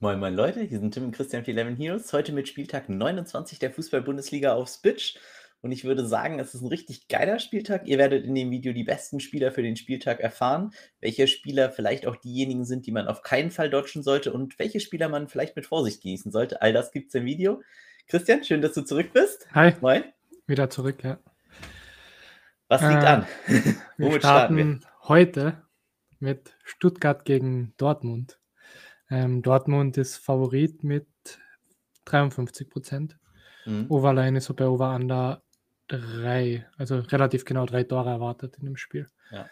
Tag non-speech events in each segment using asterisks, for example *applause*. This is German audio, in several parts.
Moin, moin Leute, hier sind Tim und Christian für Eleven Heroes. Heute mit Spieltag 29 der Fußball-Bundesliga auf Spitch. Und ich würde sagen, es ist ein richtig geiler Spieltag. Ihr werdet in dem Video die besten Spieler für den Spieltag erfahren, welche Spieler vielleicht auch diejenigen sind, die man auf keinen Fall dodgen sollte und welche Spieler man vielleicht mit Vorsicht genießen sollte. All das gibt es im Video. Christian, schön, dass du zurück bist. Hi. Moin. Wieder zurück, ja. Was liegt äh, an? *laughs* Womit starten, starten wir? Heute mit Stuttgart gegen Dortmund. Ähm, Dortmund ist Favorit mit 53 Prozent. Mhm. Overline ist so bei Over-Under 3, also relativ genau drei Tore erwartet in dem Spiel. Ja.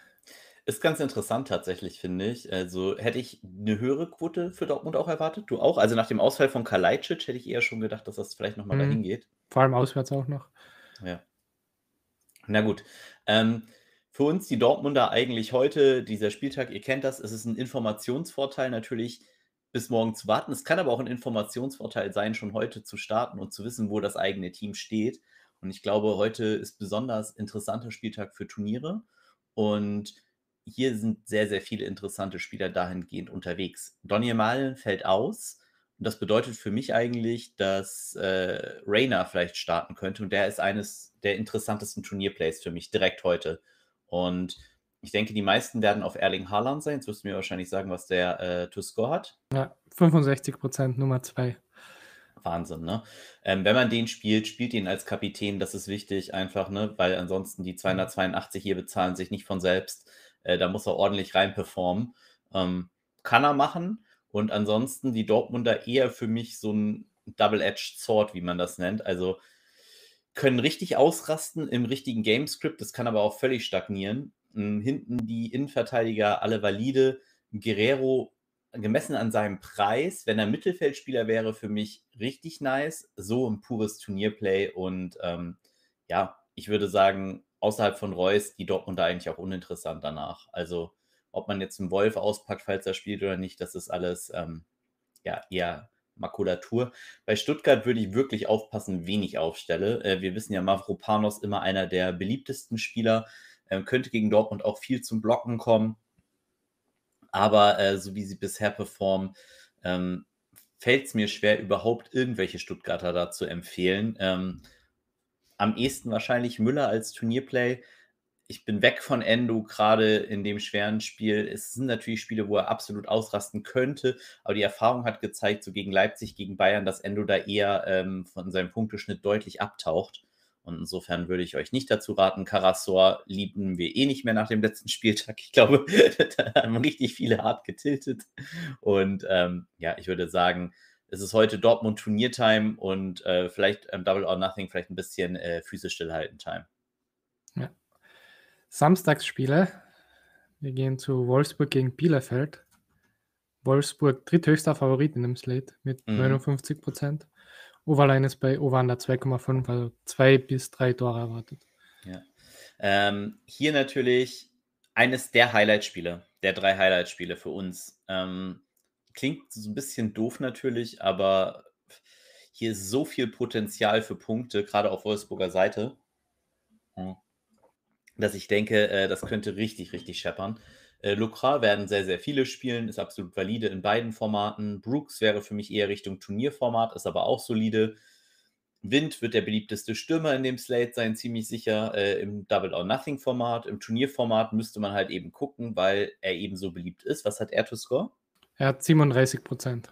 Ist ganz interessant tatsächlich, finde ich. Also hätte ich eine höhere Quote für Dortmund auch erwartet. Du auch? Also nach dem Ausfall von Kalajdzic hätte ich eher schon gedacht, dass das vielleicht nochmal mhm. dahin geht. Vor allem auswärts auch noch. Ja. Na gut. Ähm, für uns die Dortmunder eigentlich heute, dieser Spieltag, ihr kennt das, es ist ein Informationsvorteil natürlich, bis morgen zu warten. Es kann aber auch ein Informationsvorteil sein, schon heute zu starten und zu wissen, wo das eigene Team steht. Und ich glaube, heute ist besonders interessanter Spieltag für Turniere. Und hier sind sehr, sehr viele interessante Spieler dahingehend unterwegs. Donny Malen fällt aus. Und das bedeutet für mich eigentlich, dass äh, Rainer vielleicht starten könnte. Und der ist eines der interessantesten Turnierplays für mich direkt heute. Und ich denke, die meisten werden auf Erling Haaland sein. Jetzt wirst du mir wahrscheinlich sagen, was der äh, to score hat. Ja, 65 Prozent, Nummer zwei. Wahnsinn, ne? Ähm, wenn man den spielt, spielt ihn als Kapitän, das ist wichtig, einfach, ne? Weil ansonsten die 282 hier bezahlen sich nicht von selbst. Äh, da muss er ordentlich rein performen. Ähm, kann er machen. Und ansonsten die Dortmunder eher für mich so ein Double-Edged Sword, wie man das nennt. Also können richtig ausrasten im richtigen Gamescript, das kann aber auch völlig stagnieren. Hinten die Innenverteidiger alle valide. Guerrero gemessen an seinem Preis, wenn er Mittelfeldspieler wäre, für mich richtig nice. So ein pures Turnierplay und ähm, ja, ich würde sagen, außerhalb von Reus, die Dortmund da eigentlich auch uninteressant danach. Also, ob man jetzt einen Wolf auspackt, falls er spielt oder nicht, das ist alles ähm, ja eher Makulatur. Bei Stuttgart würde ich wirklich aufpassen, wen ich aufstelle. Äh, wir wissen ja, Mavropanos immer einer der beliebtesten Spieler. Ähm, könnte gegen Dortmund auch viel zum Blocken kommen. Aber äh, so wie sie bisher performen, ähm, fällt es mir schwer, überhaupt irgendwelche Stuttgarter da zu empfehlen. Ähm, am ehesten wahrscheinlich Müller als Turnierplay. Ich bin weg von Endo, gerade in dem schweren Spiel. Es sind natürlich Spiele, wo er absolut ausrasten könnte, aber die Erfahrung hat gezeigt, so gegen Leipzig, gegen Bayern, dass Endo da eher ähm, von seinem Punkteschnitt deutlich abtaucht. Und insofern würde ich euch nicht dazu raten. Karasor lieben wir eh nicht mehr nach dem letzten Spieltag. Ich glaube, *laughs* da haben richtig viele hart getiltet. Und ähm, ja, ich würde sagen, es ist heute Dortmund Turniertime und äh, vielleicht ähm, Double or Nothing, vielleicht ein bisschen äh, physisch stillhalten Time. Ja. Samstagsspiele. Wir gehen zu Wolfsburg gegen Bielefeld. Wolfsburg dritthöchster Favorit in dem Slate mit mhm. 59 Prozent. Overline ist bei Over 2,5, also zwei bis drei Tore erwartet. Ja. Ähm, hier natürlich eines der Highlight-Spiele, der drei Highlight-Spiele für uns. Ähm, klingt so ein bisschen doof natürlich, aber hier ist so viel Potenzial für Punkte, gerade auf Wolfsburger Seite, dass ich denke, äh, das könnte richtig, richtig scheppern. Äh, Lucra werden sehr, sehr viele spielen, ist absolut valide in beiden Formaten. Brooks wäre für mich eher Richtung Turnierformat, ist aber auch solide. Wind wird der beliebteste Stürmer in dem Slate sein, ziemlich sicher. Äh, Im Double or Nothing Format, im Turnierformat müsste man halt eben gucken, weil er eben so beliebt ist. Was hat er to score? Er hat 37 Prozent.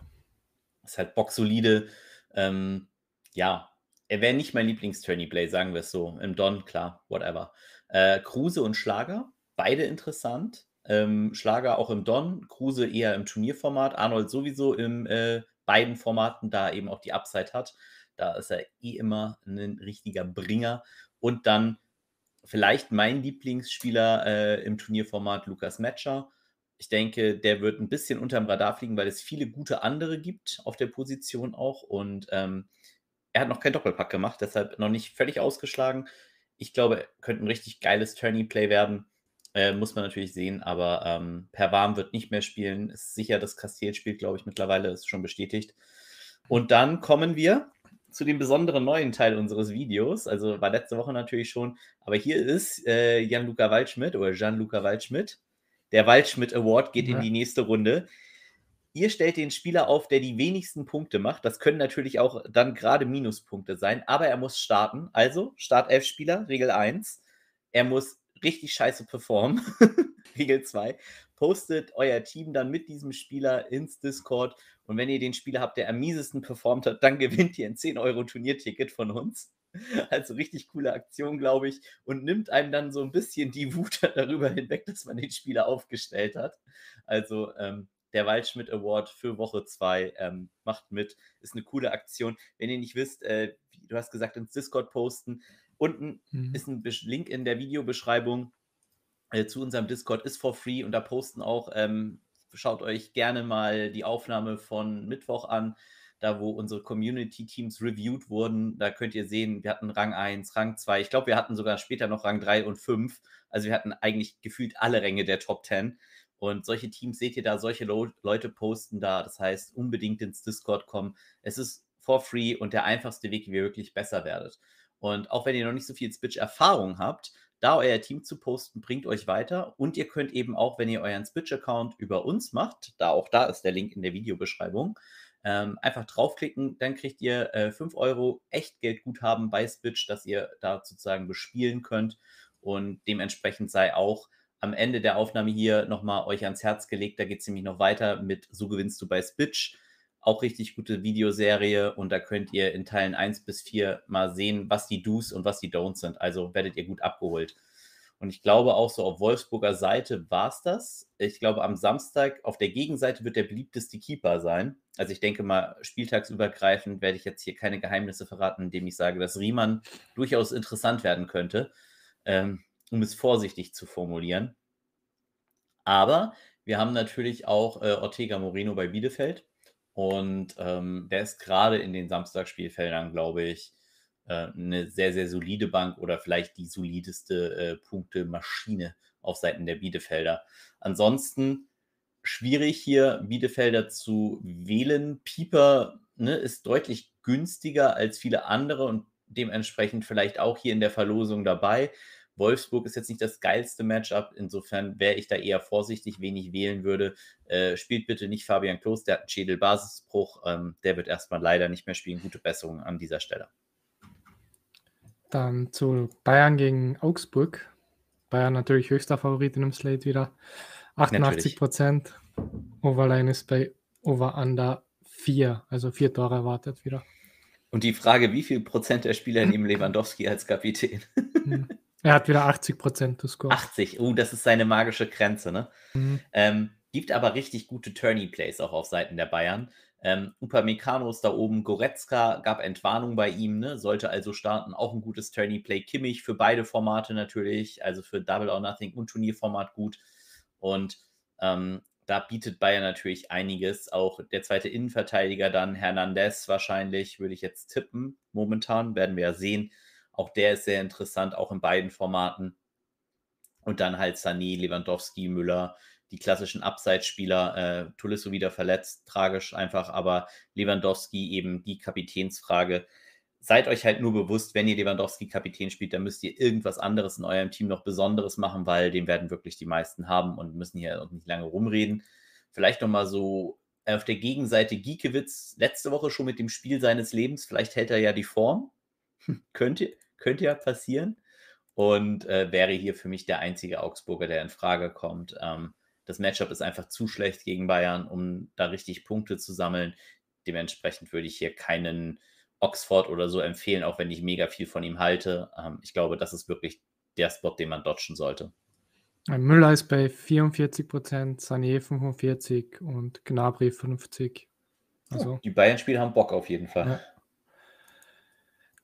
Ist halt boxsolide. Ähm, ja, er wäre nicht mein Lieblings-Tourney-Play, sagen wir es so. Im Don, klar, whatever. Äh, Kruse und Schlager, beide interessant. Ähm, Schlager auch im Don, Kruse eher im Turnierformat, Arnold sowieso in äh, beiden Formaten, da eben auch die Upside hat. Da ist er eh immer ein richtiger Bringer. Und dann vielleicht mein Lieblingsspieler äh, im Turnierformat, Lukas Metscher. Ich denke, der wird ein bisschen unterm Radar fliegen, weil es viele gute andere gibt auf der Position auch. Und ähm, er hat noch keinen Doppelpack gemacht, deshalb noch nicht völlig ausgeschlagen. Ich glaube, könnte ein richtig geiles Tourney-Play werden. Äh, muss man natürlich sehen, aber ähm, Per Warm wird nicht mehr spielen. Ist sicher, dass Castiel spielt, glaube ich, mittlerweile, ist schon bestätigt. Und dann kommen wir zu dem besonderen neuen Teil unseres Videos. Also war letzte Woche natürlich schon, aber hier ist äh, Jan-Luca Waldschmidt oder Jean-Luca Waldschmidt. Der Waldschmidt Award geht ja. in die nächste Runde. Ihr stellt den Spieler auf, der die wenigsten Punkte macht. Das können natürlich auch dann gerade Minuspunkte sein, aber er muss starten. Also, Startelf-Spieler, Regel 1. Er muss richtig scheiße performen. *laughs* Regel 2. Postet euer Team dann mit diesem Spieler ins Discord. Und wenn ihr den Spieler habt, der am miesesten performt hat, dann *laughs* gewinnt ihr ein 10-Euro-Turnierticket von uns. Also richtig coole Aktion, glaube ich. Und nimmt einem dann so ein bisschen die Wut *laughs* darüber hinweg, dass man den Spieler aufgestellt hat. Also ähm, der Waldschmidt Award für Woche 2. Ähm, macht mit, ist eine coole Aktion. Wenn ihr nicht wisst, äh, du hast gesagt, ins Discord posten. Unten mhm. ist ein Link in der Videobeschreibung äh, zu unserem Discord, ist for free und da posten auch, ähm, schaut euch gerne mal die Aufnahme von Mittwoch an, da wo unsere Community-Teams reviewed wurden. Da könnt ihr sehen, wir hatten Rang 1, Rang 2. Ich glaube, wir hatten sogar später noch Rang 3 und 5. Also wir hatten eigentlich gefühlt alle Ränge der Top 10. Und solche Teams seht ihr da, solche Leute posten da. Das heißt, unbedingt ins Discord kommen. Es ist for free und der einfachste Weg, wie ihr wirklich besser werdet. Und auch wenn ihr noch nicht so viel Switch-Erfahrung habt, da euer Team zu posten, bringt euch weiter. Und ihr könnt eben auch, wenn ihr euren Switch-Account über uns macht, da auch da ist der Link in der Videobeschreibung, ähm, einfach draufklicken, dann kriegt ihr äh, 5 Euro Echtgeldguthaben bei Switch, das ihr da sozusagen bespielen könnt. Und dementsprechend sei auch am Ende der Aufnahme hier nochmal euch ans Herz gelegt. Da geht es nämlich noch weiter mit So gewinnst du bei Spitch. Auch richtig gute Videoserie und da könnt ihr in Teilen 1 bis 4 mal sehen, was die Do's und was die Don'ts sind. Also werdet ihr gut abgeholt. Und ich glaube auch so auf Wolfsburger Seite war es das. Ich glaube, am Samstag auf der Gegenseite wird der beliebteste Keeper sein. Also ich denke mal, spieltagsübergreifend werde ich jetzt hier keine Geheimnisse verraten, indem ich sage, dass Riemann durchaus interessant werden könnte. Ähm, um es vorsichtig zu formulieren. Aber wir haben natürlich auch äh, Ortega Moreno bei Bielefeld. Und ähm, der ist gerade in den Samstagsspielfeldern, glaube ich, äh, eine sehr, sehr solide Bank oder vielleicht die solideste äh, Punktemaschine auf Seiten der Bielefelder. Ansonsten schwierig hier Bielefelder zu wählen. Pieper ne, ist deutlich günstiger als viele andere und dementsprechend vielleicht auch hier in der Verlosung dabei. Wolfsburg ist jetzt nicht das geilste Matchup. Insofern wäre ich da eher vorsichtig, wen ich wählen würde. Äh, spielt bitte nicht Fabian Klos, der hat einen Schädelbasisbruch. Ähm, der wird erstmal leider nicht mehr spielen. Gute Besserung an dieser Stelle. Dann zu Bayern gegen Augsburg. Bayern natürlich höchster Favorit in dem Slate wieder. 88 Prozent. Overline ist bei Over Under 4, also vier Tore erwartet wieder. Und die Frage, wie viel Prozent der Spieler nehmen Lewandowski als Kapitän? *laughs* Er hat wieder 80 Prozent des Scores. 80, oh, das ist seine magische Grenze, ne? Mhm. Ähm, gibt aber richtig gute Tourney-Plays auch auf Seiten der Bayern. Ähm, Upamecano ist da oben, Goretzka gab Entwarnung bei ihm, ne? sollte also starten. Auch ein gutes Tourney-Play. Kimmich für beide Formate natürlich, also für Double or Nothing und Turnierformat gut. Und ähm, da bietet Bayern natürlich einiges. Auch der zweite Innenverteidiger dann, Hernandez wahrscheinlich, würde ich jetzt tippen. Momentan werden wir ja sehen. Auch der ist sehr interessant, auch in beiden Formaten. Und dann halt Sani, Lewandowski, Müller, die klassischen Abseitsspieler. Äh, Tulisso wieder verletzt, tragisch einfach, aber Lewandowski eben die Kapitänsfrage. Seid euch halt nur bewusst, wenn ihr Lewandowski Kapitän spielt, dann müsst ihr irgendwas anderes in eurem Team noch Besonderes machen, weil den werden wirklich die meisten haben und müssen hier nicht lange rumreden. Vielleicht nochmal so auf der Gegenseite Giekewitz letzte Woche schon mit dem Spiel seines Lebens. Vielleicht hält er ja die Form. *laughs* könnte, könnte ja passieren. Und äh, wäre hier für mich der einzige Augsburger, der in Frage kommt. Ähm, das Matchup ist einfach zu schlecht gegen Bayern, um da richtig Punkte zu sammeln. Dementsprechend würde ich hier keinen Oxford oder so empfehlen, auch wenn ich mega viel von ihm halte. Ähm, ich glaube, das ist wirklich der Spot, den man dodgen sollte. Müller ist bei 44 Prozent, Sané 45 und Gnabry 50. Also, oh, die Bayern-Spieler haben Bock auf jeden Fall. Ja.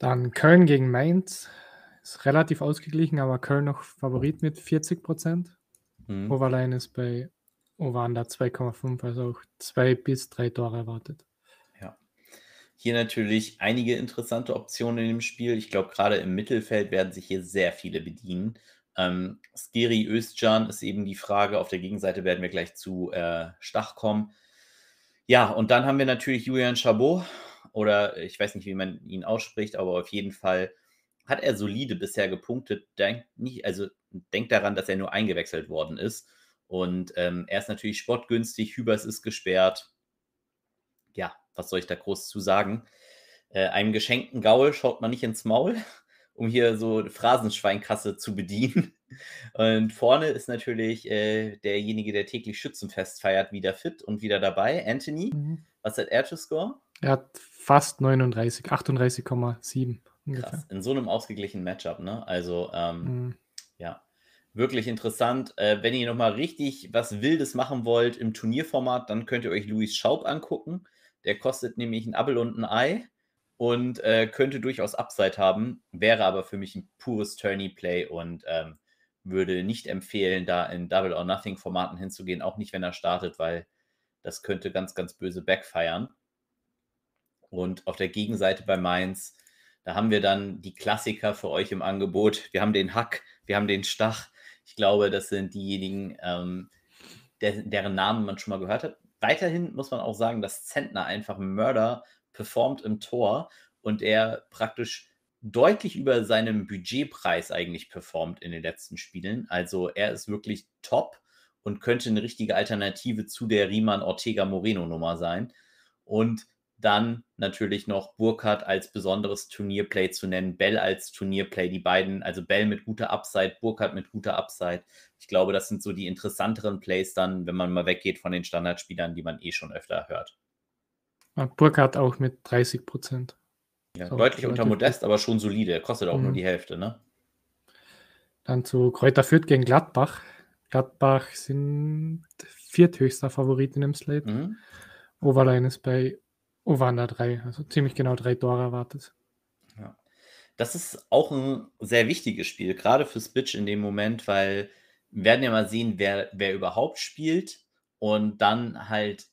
Dann Köln gegen Mainz. Ist relativ ausgeglichen, aber Köln noch Favorit mit 40 Prozent. Mhm. Overline ist bei Ovanda 2,5, also auch zwei bis drei Tore erwartet. Ja. Hier natürlich einige interessante Optionen in dem Spiel. Ich glaube, gerade im Mittelfeld werden sich hier sehr viele bedienen. Ähm, Skiri Özcan ist eben die Frage. Auf der Gegenseite werden wir gleich zu äh, Stach kommen. Ja, und dann haben wir natürlich Julian Chabot oder ich weiß nicht, wie man ihn ausspricht, aber auf jeden Fall hat er solide bisher gepunktet. Denkt nicht, also denkt daran, dass er nur eingewechselt worden ist. Und ähm, er ist natürlich sportgünstig, Hübers ist gesperrt. was soll ich da groß zu sagen? Äh, einem geschenkten Gaul schaut man nicht ins Maul, *laughs* um hier so Phrasenschweinkasse zu bedienen. *laughs* Und vorne ist natürlich äh, derjenige, der täglich Schützenfest feiert, wieder fit und wieder dabei. Anthony, mhm. Was hat er zu Score? Er hat fast 39, 38,7 ungefähr. Krass, in so einem ausgeglichenen Matchup, ne? Also, ähm, mhm. ja, wirklich interessant. Äh, wenn ihr nochmal richtig was Wildes machen wollt im Turnierformat, dann könnt ihr euch Luis Schaub angucken. Der kostet nämlich ein Appel und ein Ei und äh, könnte durchaus Upside haben, wäre aber für mich ein pures Tourney-Play und ähm, würde nicht empfehlen, da in Double or Nothing Formaten hinzugehen, auch nicht, wenn er startet, weil das könnte ganz, ganz böse backfiren. Und auf der Gegenseite bei Mainz, da haben wir dann die Klassiker für euch im Angebot. Wir haben den Hack, wir haben den Stach. Ich glaube, das sind diejenigen, ähm, der, deren Namen man schon mal gehört hat. Weiterhin muss man auch sagen, dass Zentner einfach Mörder performt im Tor und er praktisch deutlich über seinem Budgetpreis eigentlich performt in den letzten Spielen. Also er ist wirklich top und könnte eine richtige Alternative zu der Riemann Ortega Moreno Nummer sein. Und dann natürlich noch Burkhardt als besonderes Turnierplay zu nennen, Bell als Turnierplay, die beiden, also Bell mit guter Upside, Burkhardt mit guter Upside. Ich glaube, das sind so die interessanteren Plays dann, wenn man mal weggeht von den Standardspielern, die man eh schon öfter hört. Burkhardt auch mit 30 Prozent. Ja, deutlich unter Modest, aber schon solide. Kostet auch mhm. nur die Hälfte, ne? Dann zu Kräuter Fürth gegen Gladbach. Gladbach sind vierthöchster Favorit in dem Slate. Mhm. Overline ist bei Ovanda 3, also ziemlich genau drei Tore erwartet. Ja. Das ist auch ein sehr wichtiges Spiel, gerade für Spitch in dem Moment, weil wir werden ja mal sehen, wer, wer überhaupt spielt und dann halt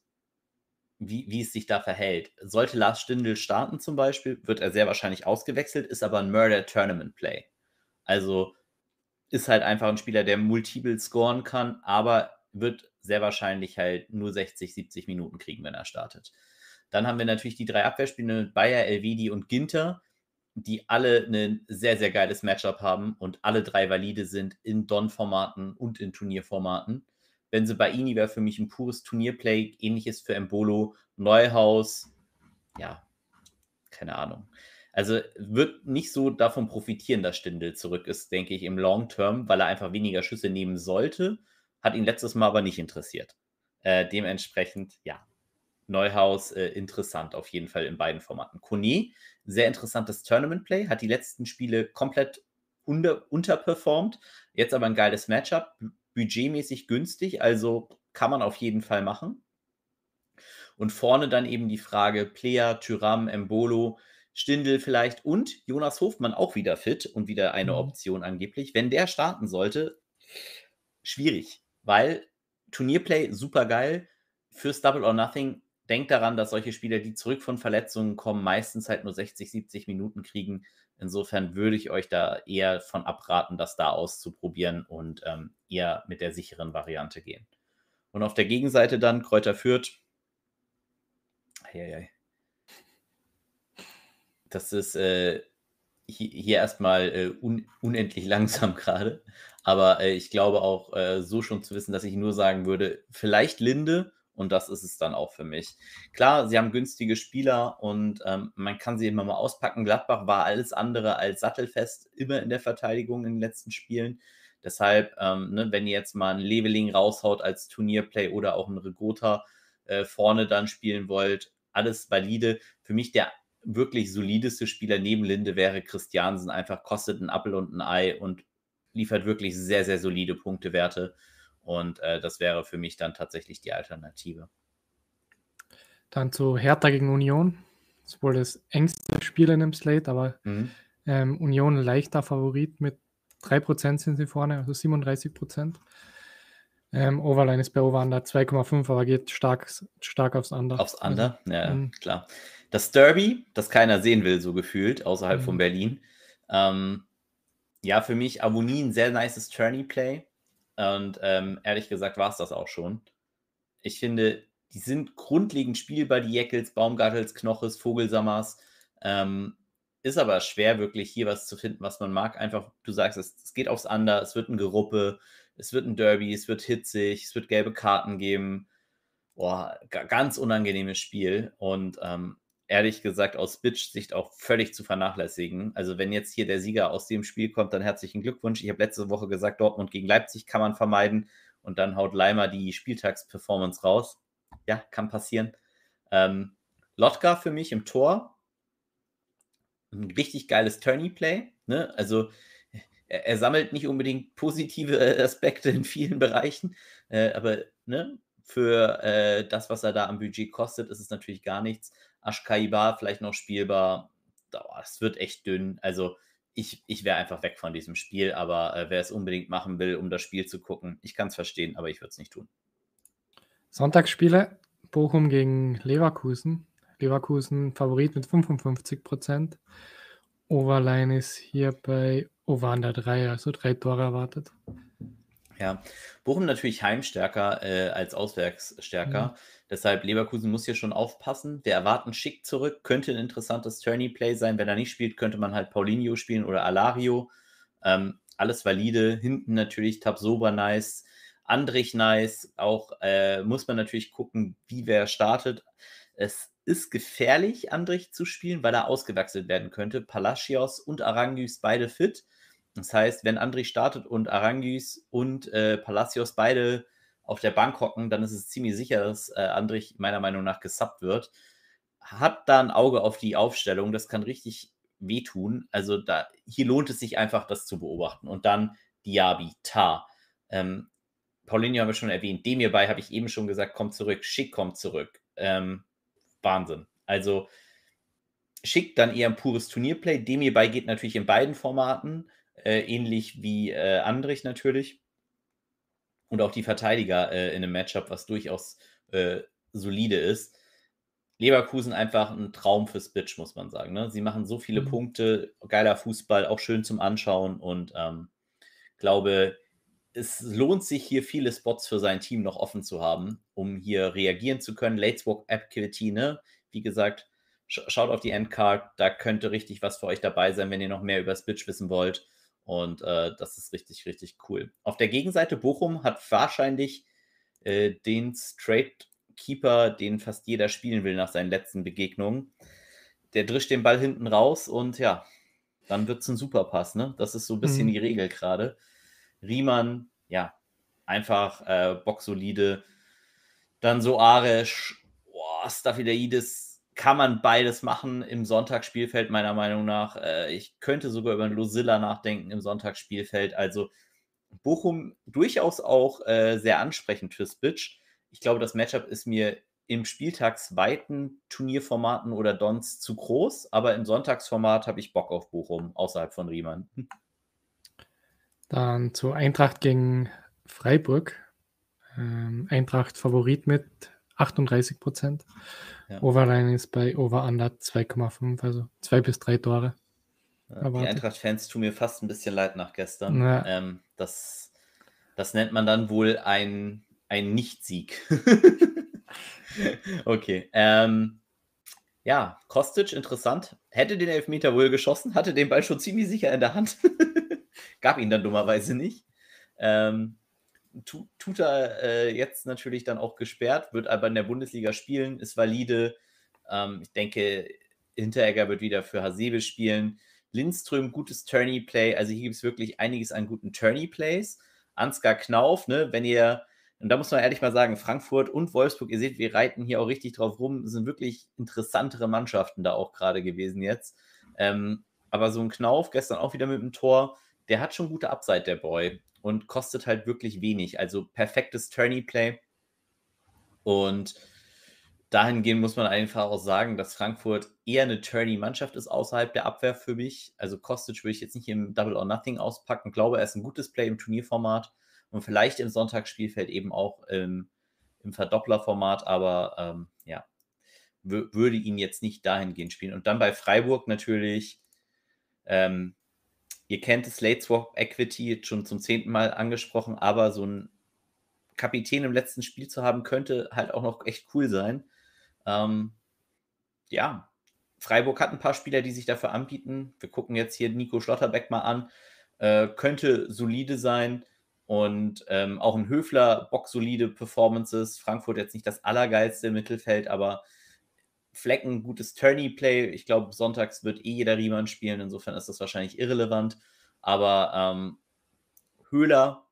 wie, wie es sich da verhält. Sollte Lars Stindl starten zum Beispiel, wird er sehr wahrscheinlich ausgewechselt, ist aber ein Murder Tournament Play. Also ist halt einfach ein Spieler, der multiple scoren kann, aber wird sehr wahrscheinlich halt nur 60, 70 Minuten kriegen, wenn er startet. Dann haben wir natürlich die drei Abwehrspiele mit Bayer, Elvedi und Ginter, die alle ein sehr, sehr geiles Matchup haben und alle drei valide sind in Don-Formaten und in Turnierformaten. Benze Baini wäre für mich ein pures Turnierplay, ähnliches für Embolo, Neuhaus, ja, keine Ahnung. Also wird nicht so davon profitieren, dass Stindel zurück ist, denke ich, im Long Term, weil er einfach weniger Schüsse nehmen sollte. Hat ihn letztes Mal aber nicht interessiert. Äh, dementsprechend, ja, Neuhaus äh, interessant auf jeden Fall in beiden Formaten. Kone, sehr interessantes Tournament-Play, hat die letzten Spiele komplett unter, unterperformt, jetzt aber ein geiles Matchup, budgetmäßig günstig, also kann man auf jeden Fall machen. Und vorne dann eben die Frage Plea, Tyram, Embolo, Stindel vielleicht und Jonas Hofmann auch wieder fit und wieder eine mhm. Option angeblich. Wenn der starten sollte, schwierig, weil Turnierplay super geil. Fürs Double or Nothing denkt daran, dass solche Spieler, die zurück von Verletzungen kommen, meistens halt nur 60, 70 Minuten kriegen. Insofern würde ich euch da eher von abraten, das da auszuprobieren und ähm, eher mit der sicheren Variante gehen. Und auf der Gegenseite dann Kräuter Fürth. Eieiei. Das ist äh, hier, erstmal äh, un unendlich *laughs* langsam gerade. Aber äh, ich glaube auch äh, so schon zu wissen, dass ich nur sagen würde, vielleicht Linde und das ist es dann auch für mich. Klar, sie haben günstige Spieler und ähm, man kann sie immer mal auspacken. Gladbach war alles andere als sattelfest immer in der Verteidigung in den letzten Spielen. Deshalb, ähm, ne, wenn ihr jetzt mal ein Leveling raushaut als Turnierplay oder auch ein Regota äh, vorne dann spielen wollt, alles valide. Für mich der wirklich solideste Spieler neben Linde wäre Christiansen. Einfach kostet ein Appel und ein Ei und liefert wirklich sehr, sehr solide Punktewerte. Und äh, das wäre für mich dann tatsächlich die Alternative. Dann zu Hertha gegen Union. Das ist wohl das engste Spiel in dem Slate, aber mhm. ähm, Union leichter Favorit mit 3% sind sie vorne, also 37%. Ähm, Overline ist bei Over-Under 2,5, aber geht stark, stark aufs Under. Aufs Under, also, ja, ähm, klar. Das Derby, das keiner sehen will, so gefühlt, außerhalb von mhm. Berlin. Ähm, ja, für mich Avonie ein sehr nices Tourney-Play. Und ähm, ehrlich gesagt war es das auch schon. Ich finde, die sind grundlegend spielbar, die Jeckels, Baumgartels, Knoches, Vogelsammers. Ähm, ist aber schwer, wirklich hier was zu finden, was man mag. Einfach, du sagst es, es geht aufs Under, es wird ein Geruppe, es wird ein Derby, es wird hitzig, es wird gelbe Karten geben. boah, ganz unangenehmes Spiel und ähm, ehrlich gesagt aus Bitch-Sicht auch völlig zu vernachlässigen. Also wenn jetzt hier der Sieger aus dem Spiel kommt, dann herzlichen Glückwunsch. Ich habe letzte Woche gesagt, Dortmund gegen Leipzig kann man vermeiden und dann haut Leimer die Spieltagsperformance raus. Ja, kann passieren. Ähm, Lotka für mich im Tor. Ein richtig geiles Tourney-Play. Ne? Also er, er, sammelt nicht unbedingt positive äh, Aspekte in vielen Bereichen, äh, aber ne, für äh, das, was er da am Budget kostet, ist es natürlich gar nichts. Ashkaiba vielleicht noch spielbar. Es wird echt dünn. Also ich, ich wäre einfach weg von diesem Spiel, aber äh, wer es unbedingt machen will, um das Spiel zu gucken, ich kann es verstehen, aber ich würde es nicht tun. Sonntagsspiele, Bochum gegen Leverkusen. Leverkusen Favorit mit 55 Prozent. Overline ist hier bei Over under 3, also drei Tore erwartet. Ja, Bochum natürlich heimstärker äh, als auswärtsstärker. Mhm. Deshalb Leverkusen muss hier schon aufpassen. Wir erwarten Schick zurück. Könnte ein interessantes Tourney-Play sein. Wenn er nicht spielt, könnte man halt Paulinho spielen oder Alario. Ähm, alles valide. Hinten natürlich Tabsoba nice. Andrich nice. Auch äh, muss man natürlich gucken, wie wer startet. Es ist gefährlich, Andrich zu spielen, weil er ausgewechselt werden könnte. Palacios und Aranguis beide fit. Das heißt, wenn Andrich startet und Aranguis und äh, Palacios beide auf der Bank hocken, dann ist es ziemlich sicher, dass äh, Andrich meiner Meinung nach gesubbt wird. Hat da ein Auge auf die Aufstellung, das kann richtig wehtun. Also da, hier lohnt es sich einfach, das zu beobachten. Und dann Diaby, Tar. Ähm, Paulinho haben wir schon erwähnt. Dem hierbei habe ich eben schon gesagt, kommt zurück. Schick kommt zurück. Ähm, Wahnsinn. Also Schick dann eher ein pures Turnierplay. Dem hierbei geht natürlich in beiden Formaten, äh, ähnlich wie äh, Andrich natürlich und auch die Verteidiger äh, in einem Matchup, was durchaus äh, solide ist. Leverkusen einfach ein Traum fürs Bitch, muss man sagen. Ne? Sie machen so viele mhm. Punkte, geiler Fußball, auch schön zum Anschauen und ähm, glaube, es lohnt sich hier viele Spots für sein Team noch offen zu haben, um hier reagieren zu können. Late Walk Activity, ne? Wie gesagt, sch schaut auf die Endcard, da könnte richtig was für euch dabei sein, wenn ihr noch mehr über das Bitch wissen wollt. Und äh, das ist richtig, richtig cool. Auf der Gegenseite, Bochum hat wahrscheinlich äh, den Straight Keeper, den fast jeder spielen will nach seinen letzten Begegnungen. Der drischt den Ball hinten raus und ja, dann wird es ein Superpass. Ne? Das ist so ein bisschen mhm. die Regel gerade. Riemann, ja, einfach äh, boxsolide. Dann so Aresch, boah, Staphylides kann man beides machen im Sonntagsspielfeld, meiner Meinung nach. Äh, ich könnte sogar über Losilla nachdenken im Sonntagsspielfeld. Also Bochum durchaus auch äh, sehr ansprechend fürs Bitch. Ich glaube, das Matchup ist mir im spieltagsweiten Turnierformaten oder Dons zu groß, aber im Sonntagsformat habe ich Bock auf Bochum außerhalb von Riemann. Dann zu Eintracht gegen Freiburg. Ähm, Eintracht Favorit mit 38 Prozent. Ja. Overline ist bei Over Under 2,5, also zwei bis drei Tore. Ja, die Eintracht-Fans tun mir fast ein bisschen leid nach gestern. Ja. Ähm, das, das nennt man dann wohl ein, ein Nicht-Sieg. *laughs* okay. Ähm, ja, Kostic, interessant. Hätte den Elfmeter wohl geschossen, hatte den Ball schon ziemlich sicher in der Hand. *laughs* Gab ihn dann dummerweise nicht. Ähm, tu, tut er äh, jetzt natürlich dann auch gesperrt, wird aber in der Bundesliga spielen, ist valide. Ähm, ich denke, Hinteregger wird wieder für Hasebe spielen. Lindström, gutes Tourney-Play. Also hier gibt es wirklich einiges an guten Tourney-Plays. Ansgar Knauf, ne, wenn ihr, und da muss man ehrlich mal sagen, Frankfurt und Wolfsburg, ihr seht, wir reiten hier auch richtig drauf rum, sind wirklich interessantere Mannschaften da auch gerade gewesen jetzt. Ähm, aber so ein Knauf, gestern auch wieder mit dem Tor, der hat schon gute Upside, der Boy und kostet halt wirklich wenig. Also perfektes Tourney-Play. Und dahingehend muss man einfach auch sagen, dass Frankfurt eher eine Tourney-Mannschaft ist außerhalb der Abwehr für mich. Also Kostic würde ich jetzt nicht im Double or Nothing auspacken. Ich glaube, er ist ein gutes Play im Turnierformat und vielleicht im Sonntagsspielfeld eben auch im, im Verdopplerformat, aber ähm, ja, würde ihn jetzt nicht dahingehend spielen. Und dann bei Freiburg natürlich ähm, Ihr kennt es, Late Swap Equity schon zum zehnten Mal angesprochen, aber so ein Kapitän im letzten Spiel zu haben, könnte halt auch noch echt cool sein. Ähm, ja, Freiburg hat ein paar Spieler, die sich dafür anbieten. Wir gucken jetzt hier Nico Schlotterbeck mal an. Äh, könnte solide sein. Und ähm, auch ein Höfler, boxsolide Performances. Frankfurt jetzt nicht das allergeilste Mittelfeld, aber Flecken, gutes Tourney-Play. Ich glaube, sonntags wird eh jeder Riemann spielen, insofern ist das wahrscheinlich irrelevant. Aber ähm, Höhler,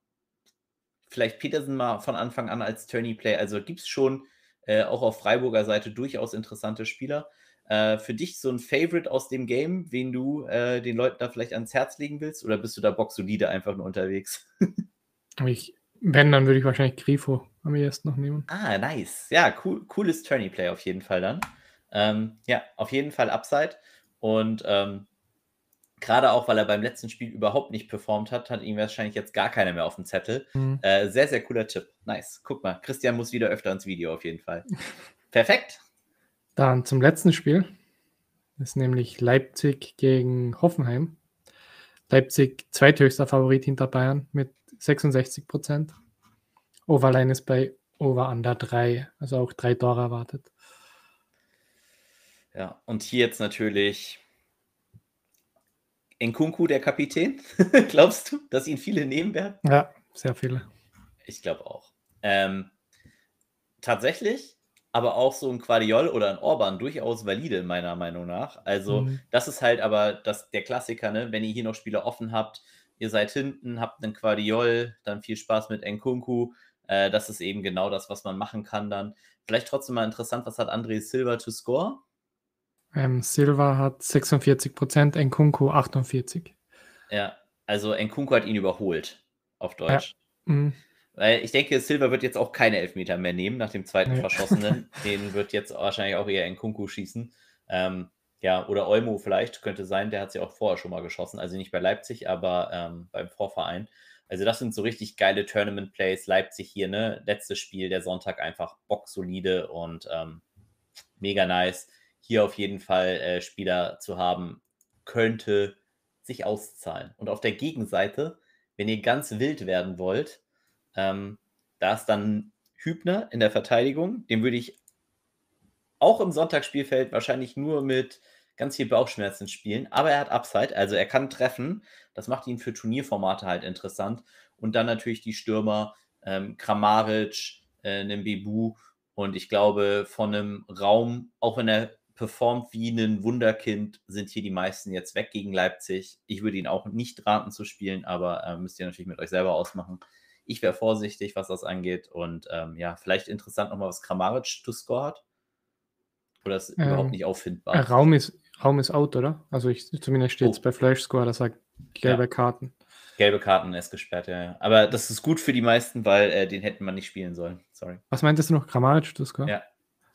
vielleicht Petersen mal von Anfang an als Tourney-Play. Also gibt es schon äh, auch auf Freiburger Seite durchaus interessante Spieler. Äh, für dich so ein Favorite aus dem Game, wen du äh, den Leuten da vielleicht ans Herz legen willst? Oder bist du da boxsolide einfach nur unterwegs? *laughs* ich, wenn, dann würde ich wahrscheinlich Grifo am ersten noch nehmen. Ah, nice. Ja, cool, cooles Tourney-Play auf jeden Fall dann. Ähm, ja, auf jeden Fall Upside. Und ähm, gerade auch, weil er beim letzten Spiel überhaupt nicht performt hat, hat ihn wahrscheinlich jetzt gar keiner mehr auf dem Zettel. Mhm. Äh, sehr, sehr cooler Tipp. Nice. Guck mal, Christian muss wieder öfter ins Video auf jeden Fall. *laughs* Perfekt. Dann zum letzten Spiel. Das ist nämlich Leipzig gegen Hoffenheim. Leipzig zweithöchster Favorit hinter Bayern mit 66 Prozent. Overline ist bei Over Under 3, also auch drei Tore erwartet. Ja, und hier jetzt natürlich Nkunku, der Kapitän. *laughs* Glaubst du, dass ihn viele nehmen werden? Ja, sehr viele. Ich glaube auch. Ähm, tatsächlich, aber auch so ein Quadiol oder ein Orban durchaus valide, meiner Meinung nach. Also, mhm. das ist halt aber das, der Klassiker, ne? wenn ihr hier noch Spieler offen habt, ihr seid hinten, habt einen Quadiol, dann viel Spaß mit Nkunku. Äh, das ist eben genau das, was man machen kann dann. Vielleicht trotzdem mal interessant, was hat André Silva to score? Ähm, Silva hat 46 Prozent, Nkunku 48. Ja, also Nkunku hat ihn überholt, auf Deutsch. Ja. Mhm. Weil ich denke, Silva wird jetzt auch keine Elfmeter mehr nehmen nach dem zweiten nee. Verschossenen. *laughs* Den wird jetzt wahrscheinlich auch eher Nkunku schießen. Ähm, ja, oder Olmo vielleicht, könnte sein, der hat sie auch vorher schon mal geschossen. Also nicht bei Leipzig, aber ähm, beim Vorverein. Also das sind so richtig geile Tournament-Plays. Leipzig hier, ne? Letztes Spiel, der Sonntag einfach bocksolide und ähm, mega nice hier auf jeden Fall äh, Spieler zu haben, könnte sich auszahlen. Und auf der Gegenseite, wenn ihr ganz wild werden wollt, ähm, da ist dann Hübner in der Verteidigung. Den würde ich auch im Sonntagsspielfeld wahrscheinlich nur mit ganz viel Bauchschmerzen spielen. Aber er hat Upside, also er kann treffen. Das macht ihn für Turnierformate halt interessant. Und dann natürlich die Stürmer, ähm, Kramaric, äh, Nembebu. Und ich glaube, von einem Raum, auch wenn er performt wie ein Wunderkind, sind hier die meisten jetzt weg gegen Leipzig. Ich würde ihn auch nicht raten zu spielen, aber äh, müsst ihr natürlich mit euch selber ausmachen. Ich wäre vorsichtig, was das angeht. Und ähm, ja, vielleicht interessant nochmal, was Kramaric to score hat. Oder ist ähm, überhaupt nicht auffindbar? Raum ist, Raum ist out, oder? Also ich, zumindest steht es oh. bei Flash Score, das sagt gelbe ja. Karten. Gelbe Karten ist gesperrt, ja, ja. Aber das ist gut für die meisten, weil äh, den hätten man nicht spielen sollen. Sorry. Was meintest du noch? Kramaric to score? Ja.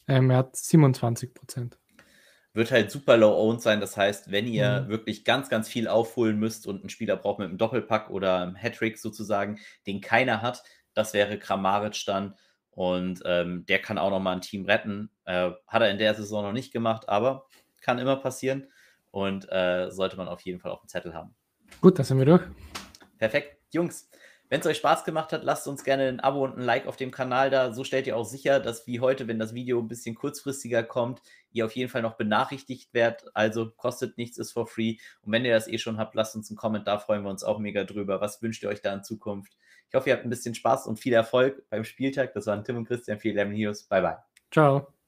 Ähm, er hat 27 Prozent wird halt super low-owned sein. Das heißt, wenn ihr mhm. wirklich ganz, ganz viel aufholen müsst und einen Spieler braucht mit einem Doppelpack oder einem Hattrick sozusagen, den keiner hat, das wäre Kramaric dann. Und ähm, der kann auch nochmal ein Team retten. Äh, hat er in der Saison noch nicht gemacht, aber kann immer passieren. Und äh, sollte man auf jeden Fall auf dem Zettel haben. Gut, das sind wir durch. Perfekt. Jungs, wenn es euch Spaß gemacht hat, lasst uns gerne ein Abo und ein Like auf dem Kanal da. So stellt ihr auch sicher, dass wie heute, wenn das Video ein bisschen kurzfristiger kommt, ihr auf jeden Fall noch benachrichtigt werdet. Also kostet nichts, ist for free. Und wenn ihr das eh schon habt, lasst uns einen Kommentar, freuen wir uns auch mega drüber. Was wünscht ihr euch da in Zukunft? Ich hoffe, ihr habt ein bisschen Spaß und viel Erfolg beim Spieltag. Das waren Tim und Christian, viel Lemon Heroes. Bye, bye. Ciao.